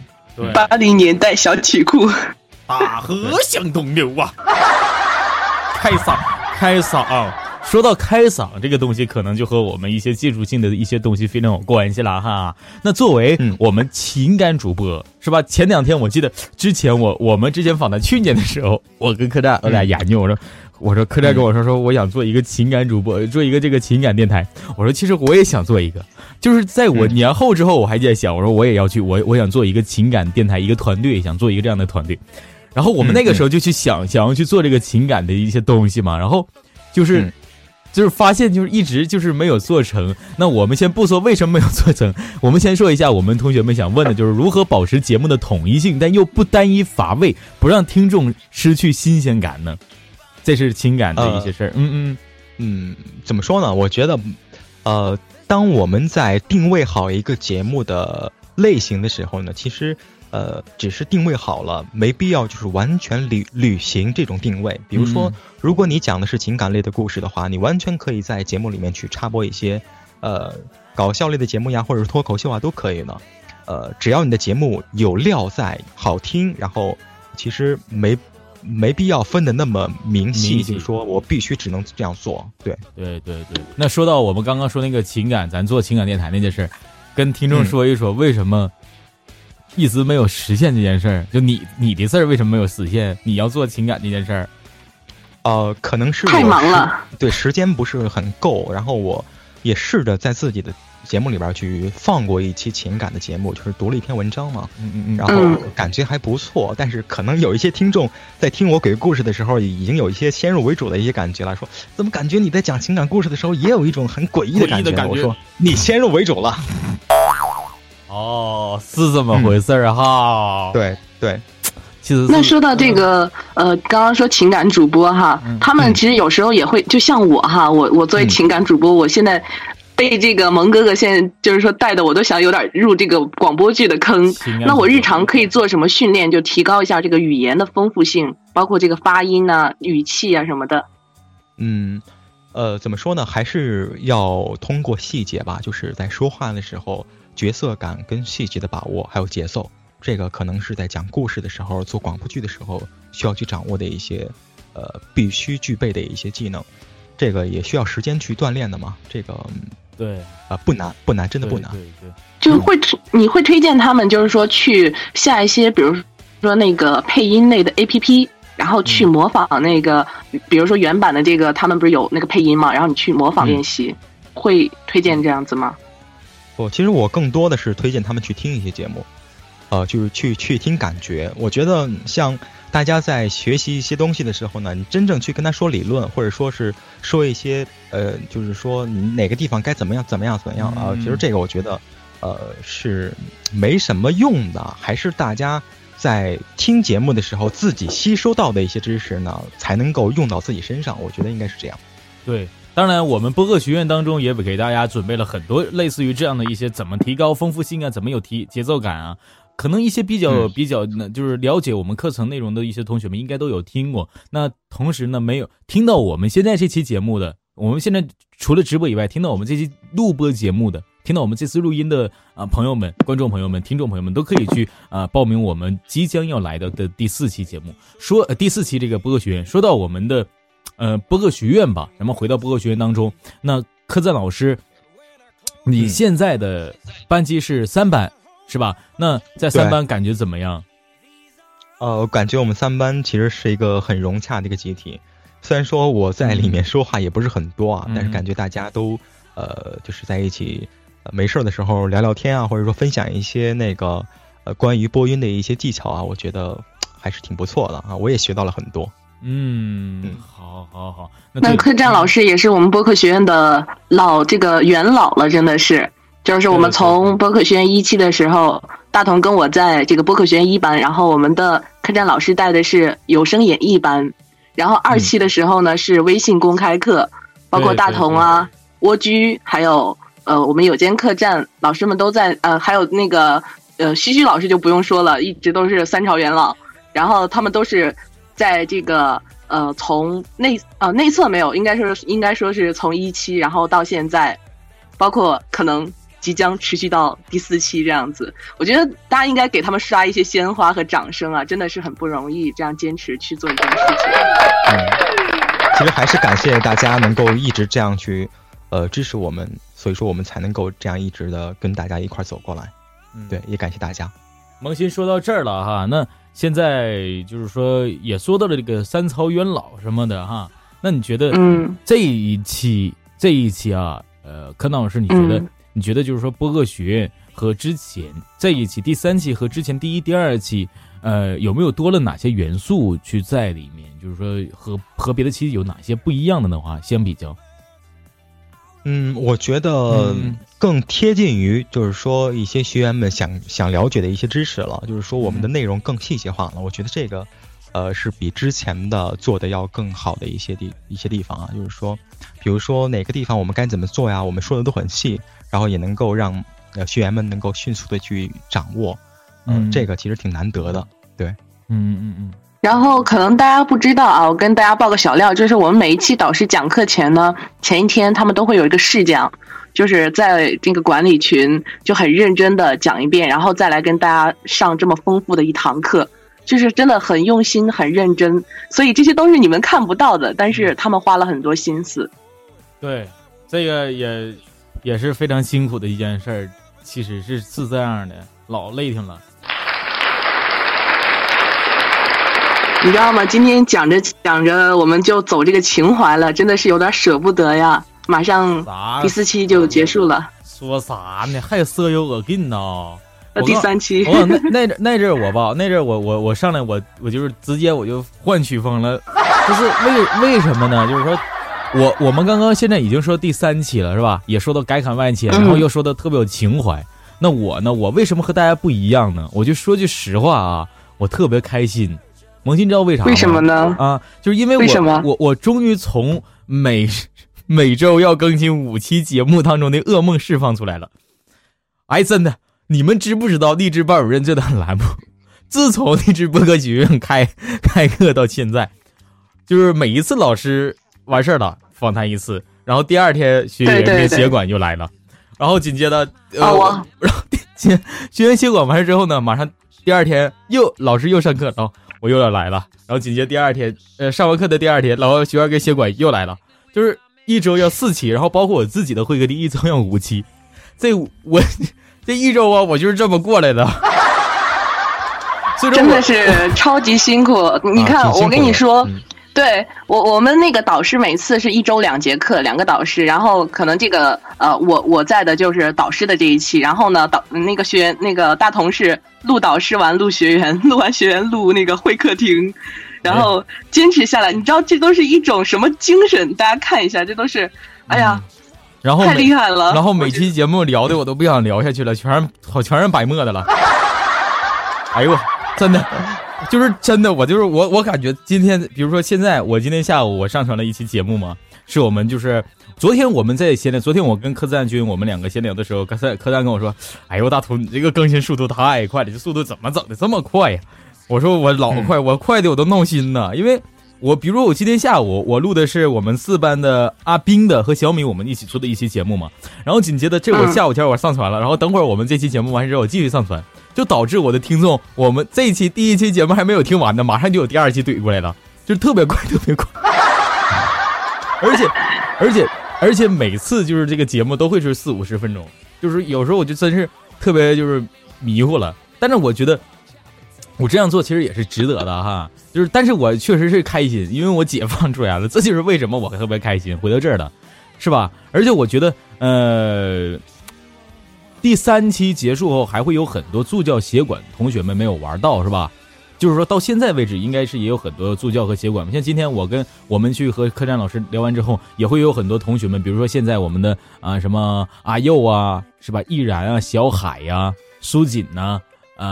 八零年代小曲库，大河向东流啊！[LAUGHS] 开嗓，开嗓、啊。说到开嗓这个东西，可能就和我们一些技术性的一些东西非常有关系了哈。那作为嗯我们情感主播、是吧？前两天我记得之前我我们之前访谈去年的时候，我跟客栈我俩研究，我说我说客栈跟我说说我想做一个情感主播，做一个这个情感电台。我说其实我也想做一个，就是在我年后之后，我还在想，我说我也要去，我我想做一个情感电台，一个团队，想做一个这样的团队。然后我们那个时候就去想、想要去做这个情感的一些东西嘛，然后就是、嗯就是发现就是一直就是没有做成。那我们先不说为什么没有做成，[LAUGHS] 我们先说一下我们同学们想问的就是如何保持节目的统一性，但又不单一乏味，不让听众失去新鲜感呢？这是情感的一些事儿。嗯嗯嗯，怎么说呢？我觉得，呃，当我们在定位好一个节目的类型的时候呢，其实，呃，只是定位好了，没必要就是完全履履行这种定位。比如说，嗯如果你讲的是情感类的故事的话，你完全可以在节目里面去插播一些，呃，搞笑类的节目呀，或者是脱口秀啊，都可以呢。呃，只要你的节目有料在，好听，然后其实没没必要分的那么明细，就是说我必须只能这样做，对。对对对。那说到我们刚刚说那个情感，咱做情感电台那件事儿，跟听众说一说为什么一直没有实现这件事儿？就你你的事儿为什么没有实现？你要做情感这件事儿，呃，可能是太忙了，对，时间不是很够。然后我，也试着在自己的节目里边去放过一期情感的节目，就是读了一篇文章嘛。嗯嗯嗯，然后感觉还不错，但是可能有一些听众在听我鬼故事的时候，已经有一些先入为主的一些感觉了，说怎么感觉你在讲情感故事的时候，也有一种很诡异的感觉？我说你先入为主了。哦，是这么回事儿哈。对对，其实那说到这个，呃，刚刚说情感主播哈，他们其实有时候也会，就像我哈，我我作为情感主播，我现在被这个蒙哥哥现在就是说带的，我都想有点入这个广播剧的坑。那我日常可以做什么训练，就提高一下这个语言的丰富性，包括这个发音啊、语气啊什么的。嗯，呃，怎么说呢？还是要通过细节吧，就是在说话的时候。角色感跟细节的把握，还有节奏，这个可能是在讲故事的时候、做广播剧的时候需要去掌握的一些，呃，必须具备的一些技能。这个也需要时间去锻炼的嘛。这个，对，啊，不难，不难，真的不难。对对。就会你会推荐他们，就是说去下一些，比如说那个配音类的 A P P，然后去模仿那个，比如说原版的这个，他们不是有那个配音嘛？然后你去模仿练习，会推荐这样子吗？不，其实我更多的是推荐他们去听一些节目，呃，就是去去听感觉。我觉得像大家在学习一些东西的时候呢，你真正去跟他说理论，或者说是说一些呃，就是说你哪个地方该怎么样怎么样怎么样啊？其实这个我觉得呃是没什么用的，还是大家在听节目的时候自己吸收到的一些知识呢，才能够用到自己身上。我觉得应该是这样。对。当然，我们播客学院当中也给大家准备了很多类似于这样的一些怎么提高丰富性啊，怎么有提节奏感啊。可能一些比较比较，那就是了解我们课程内容的一些同学们应该都有听过。那同时呢，没有听到我们现在这期节目的，我们现在除了直播以外，听到我们这期录播节目的，听到我们这次录音的啊朋友们、观众朋友们、听众朋友们，都可以去啊报名我们即将要来的的第四期节目。说第四期这个播客学院，说到我们的。呃，播客学院吧，咱们回到播客学院当中。那科赞老师，你现在的班级是三班，是吧？那在三班感觉怎么样？呃，感觉我们三班其实是一个很融洽的一个集体。虽然说我在里面说话也不是很多啊，但是感觉大家都呃，就是在一起没事的时候聊聊天啊，或者说分享一些那个呃关于播音的一些技巧啊，我觉得还是挺不错的啊，我也学到了很多。嗯，好，好，好。那客栈老师也是我们播客学院的老这个元老了，真的是，就是我们从播客学院一期的时候，大同跟我在这个播客学院一班，然后我们的客栈老师带的是有声演绎班，然后二期的时候呢是微信公开课，包括大同啊、蜗居，还有呃我们有间客栈老师们都在，呃还有那个呃西西老师就不用说了，一直都是三朝元老，然后他们都是。在这个呃，从内呃内测没有，应该说应该说是从一期，然后到现在，包括可能即将持续到第四期这样子。我觉得大家应该给他们刷一些鲜花和掌声啊，真的是很不容易，这样坚持去做一件事情。嗯，其实还是感谢大家能够一直这样去呃支持我们，所以说我们才能够这样一直的跟大家一块走过来。嗯，对，也感谢大家。萌新说到这儿了哈，那。现在就是说，也说到了这个三曹元老什么的哈。那你觉得，嗯，这一期这一期啊，呃，柯南老师，你觉得，你觉得就是说，播客学院和之前这一期第三期和之前第一、第二期，呃，有没有多了哪些元素去在里面？就是说，和和别的期有哪些不一样的的话，相比较？嗯，我觉得更贴近于就是说一些学员们想想了解的一些知识了，就是说我们的内容更细节化了。我觉得这个，呃，是比之前的做的要更好的一些地一些地方啊。就是说，比如说哪个地方我们该怎么做呀，我们说的都很细，然后也能够让呃学员们能够迅速的去掌握。嗯，这个其实挺难得的。对，嗯嗯嗯。然后可能大家不知道啊，我跟大家报个小料，就是我们每一期导师讲课前呢，前一天他们都会有一个试讲，就是在这个管理群就很认真的讲一遍，然后再来跟大家上这么丰富的一堂课，就是真的很用心、很认真，所以这些都是你们看不到的，但是他们花了很多心思。对，这个也也是非常辛苦的一件事儿，其实是是这样的，老累挺了。你知道吗？今天讲着讲着，我们就走这个情怀了，真的是有点舍不得呀。马上第四期就结束了，说啥呢？还色诱耳根呢？呃，第三期。我那那阵那阵我吧，那阵我我我上来我我就是直接我就换曲风了，就是为为什么呢？就是说。我我们刚刚现在已经说第三期了，是吧？也说到改侃万千，然后又说的特别有情怀。那我呢？我为什么和大家不一样呢？我就说句实话啊，我特别开心。萌新知道为啥吗？为什么呢？啊，就是因为我我我终于从每 [LAUGHS] 每周要更新五期节目当中的噩梦释放出来了。哎，真的，你们知不知道励志班主任这档栏目？[LAUGHS] 自从励志播客学院开 [LAUGHS] 开课到现在，就是每一次老师。完事儿了，访谈一次，然后第二天学员的协管就来了，然后紧接着，呃，然后学学员协管完事之后呢，马上第二天又老师又上课，然后我又要来了，然后紧接第二天，呃，上完课的第二天，然后学员跟协管又来了，就是一周要四期，然后包括我自己的会客厅一周要五期，这我这一周啊，我就是这么过来的，[LAUGHS] 真的是超级辛苦，你看我跟你说。对我，我们那个导师每次是一周两节课，两个导师，然后可能这个呃，我我在的就是导师的这一期，然后呢，导那个学员那个大同事录导师完录学员，录完学员录那个会客厅，然后坚持下来，你知道这都是一种什么精神？大家看一下，这都是，哎呀，然后太厉害了，然后每期节目聊的我都不想聊下去了，全是好全是白沫的了，[LAUGHS] 哎呦，真的。[LAUGHS] 就是真的，我就是我，我感觉今天，比如说现在，我今天下午我上传了一期节目嘛，是我们就是昨天我们在闲聊，昨天我跟柯赞君我们两个闲聊的时候，柯赞柯赞跟我说：“哎呦，大图你这个更新速度太快了，这速度怎么整的这么快呀？”我说：“我老快，我快的我都闹心呢，因为我比如说我今天下午我录的是我们四班的阿斌的和小米我们一起做的一期节目嘛，然后紧接着这我下午天我上传了，然后等会儿我们这期节目完事之后我继续上传。”就导致我的听众，我们这一期第一期节目还没有听完呢，马上就有第二期怼过来了，就是 [LAUGHS] 特别快，特别快。而且，而且，而且每次就是这个节目都会是四五十分钟，就是有时候我就真是特别就是迷糊了。但是我觉得我这样做其实也是值得的哈，就是但是我确实是开心，因为我解放出来了，[LAUGHS] 这就是为什么我特别开心回到这儿了，是吧？而且我觉得，呃。第三期结束后，还会有很多助教、协管同学们没有玩到，是吧？就是说到现在为止，应该是也有很多助教和协管。像今天我跟我们去和客栈老师聊完之后，也会有很多同学们，比如说现在我们的啊什么阿佑啊，是吧？易然啊，小海呀，苏锦呐。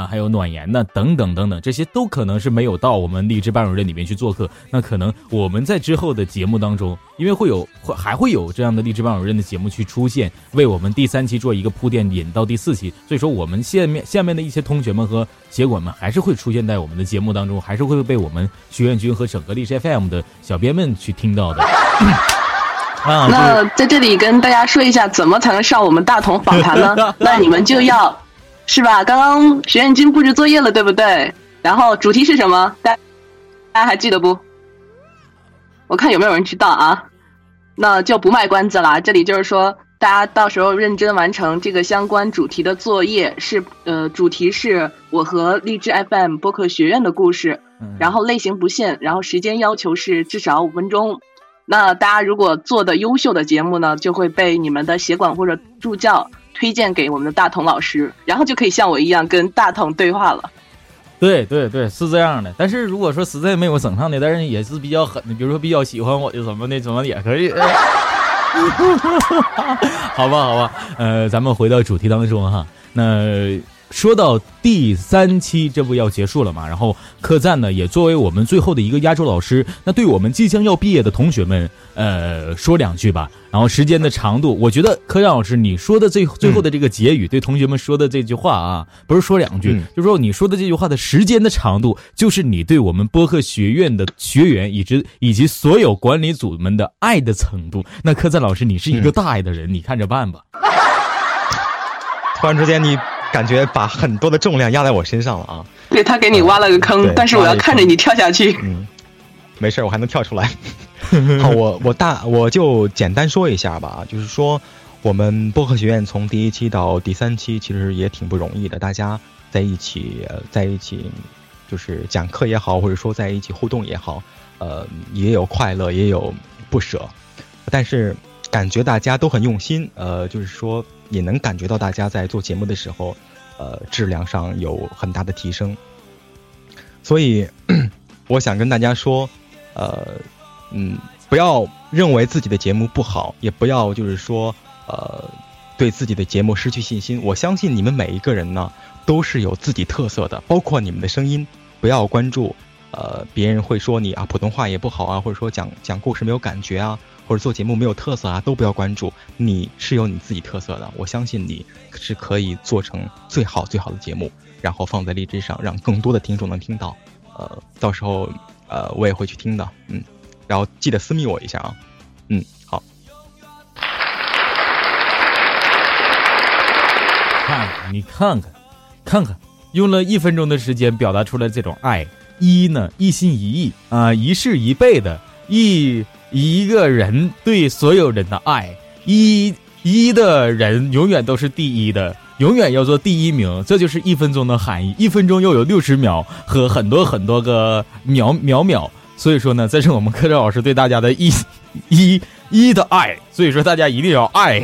还有暖言呢，等等等等，这些都可能是没有到我们励志班主任里面去做客。那可能我们在之后的节目当中，因为会有会还会有这样的励志班主任的节目去出现，为我们第三期做一个铺垫，引到第四期。所以说，我们下面下面的一些同学们和协管们还是会出现在我们的节目当中，还是会被我们学院军和整个励志 FM 的小编们去听到的。[COUGHS] 啊，那在这里跟大家说一下，怎么才能上我们大同访谈呢？[LAUGHS] 那你们就要。是吧？刚刚学院君布置作业了，对不对？然后主题是什么？大大家还记得不？我看有没有人知道啊？那就不卖关子了。这里就是说，大家到时候认真完成这个相关主题的作业。是呃，主题是我和励志 FM 播客学院的故事，然后类型不限，然后时间要求是至少五分钟。那大家如果做的优秀的节目呢，就会被你们的协管或者助教。推荐给我们的大同老师，然后就可以像我一样跟大同对话了。对对对，是这样的。但是如果说实在没有整上的，但是也是比较狠的，比如说比较喜欢我的什么的，怎么也可以。[LAUGHS] 好吧，好吧，呃，咱们回到主题当中哈，那。说到第三期，这不要结束了嘛？然后客栈呢，也作为我们最后的一个压轴老师，那对我们即将要毕业的同学们，呃，说两句吧。然后时间的长度，我觉得客栈老师你说的最 [LAUGHS] 最后的这个结语，对同学们说的这句话啊，不是说两句，就说你说的这句话的时间的长度，就是你对我们播客学院的学员以及 [LAUGHS] 以及所有管理组们的爱的程度。那客栈老师，你是一个大爱的人，你看着办吧。[LAUGHS] 突然之间，你。感觉把很多的重量压在我身上了啊！对他给你挖了个坑，但是我要看着你跳下去。嗯，没事，我还能跳出来。[LAUGHS] 好，我我大我就简单说一下吧，就是说我们播客学院从第一期到第三期，其实也挺不容易的。大家在一起，在一起，就是讲课也好，或者说在一起互动也好，呃，也有快乐，也有不舍，但是。感觉大家都很用心，呃，就是说也能感觉到大家在做节目的时候，呃，质量上有很大的提升。所以，[CLEARS THROAT] 我想跟大家说，呃，嗯，不要认为自己的节目不好，也不要就是说，呃，对自己的节目失去信心。我相信你们每一个人呢，都是有自己特色的，包括你们的声音。不要关注，呃，别人会说你啊，普通话也不好啊，或者说讲讲故事没有感觉啊。或者做节目没有特色啊，都不要关注。你是有你自己特色的，我相信你是可以做成最好最好的节目，然后放在荔枝上，让更多的听众能听到。呃，到时候呃我也会去听的，嗯，然后记得私密我一下啊，嗯，好。看，你看看，看看，用了一分钟的时间表达出来这种爱，一呢一心一意啊，一世一辈的，一。一个人对所有人的爱，一一的人永远都是第一的，永远要做第一名，这就是一分钟的含义。一分钟又有六十秒和很多很多个秒秒秒，所以说呢，这是我们科长老师对大家的一 [LAUGHS] 一一的爱。所以说大家一定要爱。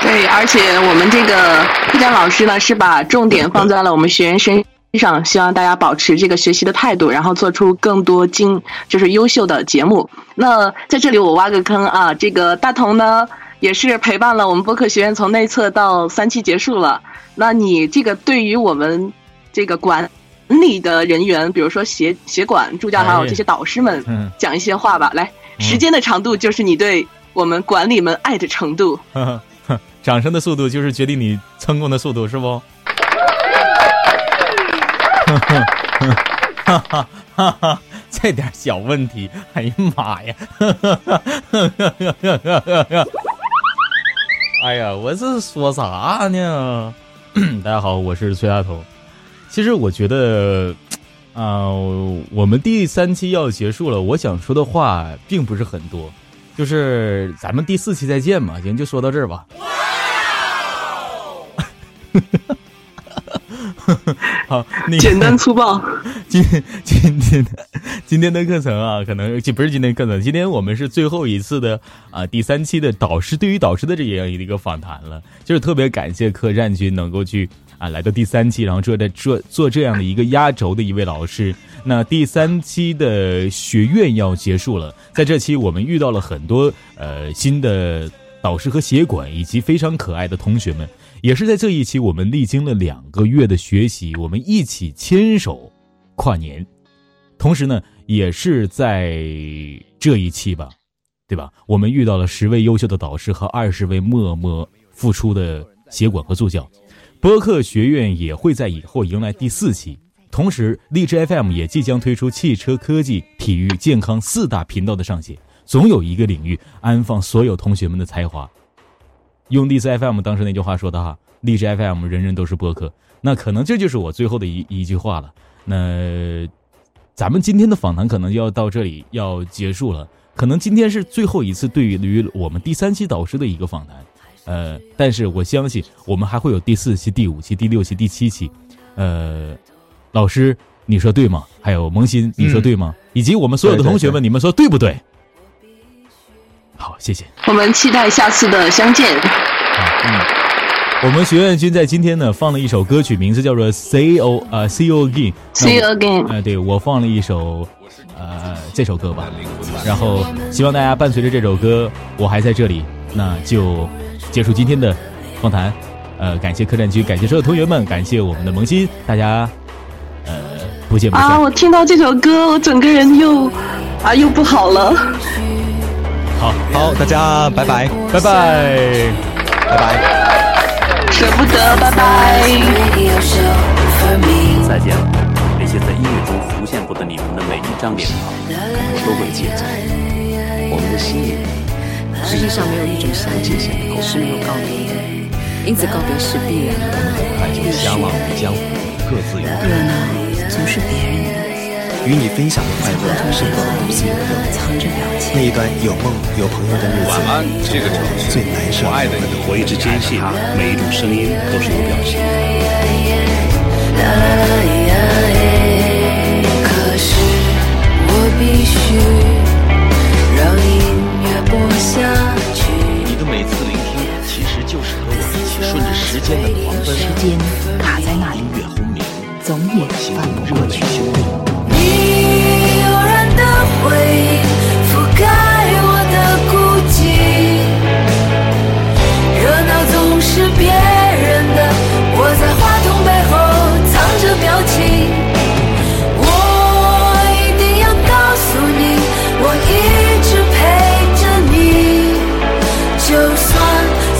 对，而且我们这个科长老师呢，是把重点放在了我们学员身。上希望大家保持这个学习的态度，然后做出更多精就是优秀的节目。那在这里我挖个坑啊，这个大同呢也是陪伴了我们播客学院从内测到三期结束了。那你这个对于我们这个管理的人员，比如说协协管助教还有这些导师们，讲一些话吧。来，时间的长度就是你对我们管理们爱的程度。[LAUGHS] 掌声的速度就是决定你成功的速度，是不？哈哈哈哈这点小问题，哎呀妈呀！[LAUGHS] 哎呀，我这说啥呢？[CLEARS THROAT] 大家好，我是崔大头。其实我觉得，啊，我们第三期要结束了，我想说的话并不是很多，就是咱们第四期再见嘛。行，就说到这儿吧。[LAUGHS] 好，简单粗暴。[LAUGHS] 今今天的今天的课程啊，可能不是今天课程，今天我们是最后一次的啊第三期的导师对于导师的这样一个访谈了，就是特别感谢客栈君能够去啊来到第三期，然后做在做做这样的一个压轴的一位老师。那第三期的学院要结束了，在这期我们遇到了很多呃新的导师和协管，以及非常可爱的同学们。也是在这一期，我们历经了两个月的学习，我们一起牵手跨年。同时呢，也是在这一期吧，对吧？我们遇到了十位优秀的导师和二十位默默付出的协管和助教。播客学院也会在以后迎来第四期。同时，荔枝 FM 也即将推出汽车、科技、体育、健康四大频道的上线，总有一个领域安放所有同学们的才华。用荔枝 FM 当时那句话说的哈，荔枝 FM 人人都是播客，那可能这就是我最后的一一句话了。那咱们今天的访谈可能就要到这里要结束了，可能今天是最后一次对于我们第三期导师的一个访谈，呃，但是我相信我们还会有第四期、第五期、第六期、第七期，呃，老师你说对吗？还有萌新你说对吗？以及我们所有的同学们，你们说对不对？好，谢谢。我们期待下次的相见。嗯，我们学院君在今天呢放了一首歌曲，名字叫做《See You》啊，《See You Again》。See You Again。哎，对我放了一首呃这首歌吧，然后希望大家伴随着这首歌，我还在这里，那就结束今天的访谈。呃，感谢客栈君，感谢所有同学们，感谢我们的萌新，大家呃不见不散。啊，我听到这首歌，我整个人又啊又不好了。好好，大家拜拜，拜拜，拜拜，舍不得，拜拜。再见了，那些在音乐中浮现过的你们的每一张脸庞，我都会记着。我们的心里，世界上没有一种相见是没有告别的，因此告别是必然的。爱就相忘于江湖，各自有热闹总是别人的。与你分享的快乐，生活的不幸，那一段有梦有朋友的日子，城了最难受。我爱的，我一直珍惜。每一种声音都是有表情。可是我必须让音乐播下去。你的每次聆听，其实就是和我一起顺着时间的狂奔。时间卡在那里，总也放不过去。在话筒背后藏着表情。我一定要告诉你，我一直陪着你，就算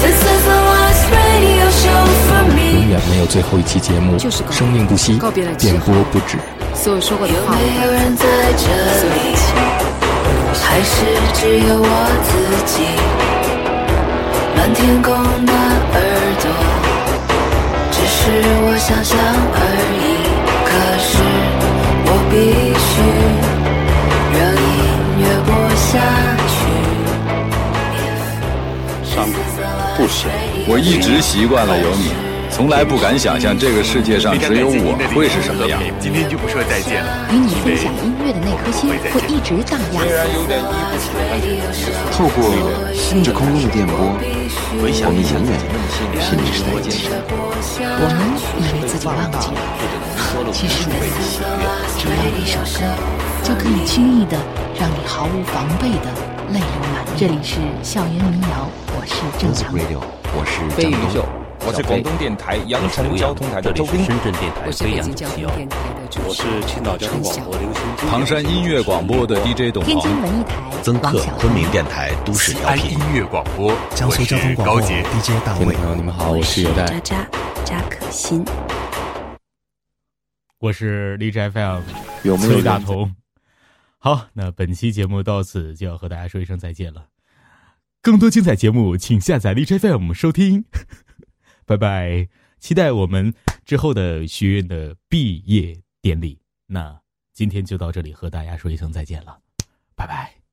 this is the last radio show for 永。远没有最后一期节目，就是生命不息告别了，之电波不止。所有说过的有话，没有人在这里？还是只有我自己？满天空的耳朵，只是我想象而已。可是我必须让音乐播下去。伤不深，我一直习惯了有你，从来不敢想象这个世界上只有我会是什么样。今天就不说再见了。与你分享音乐的那颗心会一直荡漾。透过时空中的电波，我们永远是你在一起。我们以为自己忘记了，其实每次只要一首歌，就可以轻易的让你毫无防备的泪流满面。这里是校园民谣，我是郑阳。Radio，我是飞鱼秀，我是广东电台羊城交通台的周斌，深圳电台我是北京交通电台的主我是青岛交通广播刘星唐山音乐广播的 DJ 董天津文艺台曾克昆明电台都市调频音乐广播，江苏交通广播 DJ 大卫。朋友，你们好，我是有代。渣渣扎可欣，我是荔枝 FM 有没有崔大同。好，那本期节目到此就要和大家说一声再见了。更多精彩节目，请下载荔枝 FM 收听。拜拜，期待我们之后的学院的毕业典礼。那今天就到这里，和大家说一声再见了，拜拜。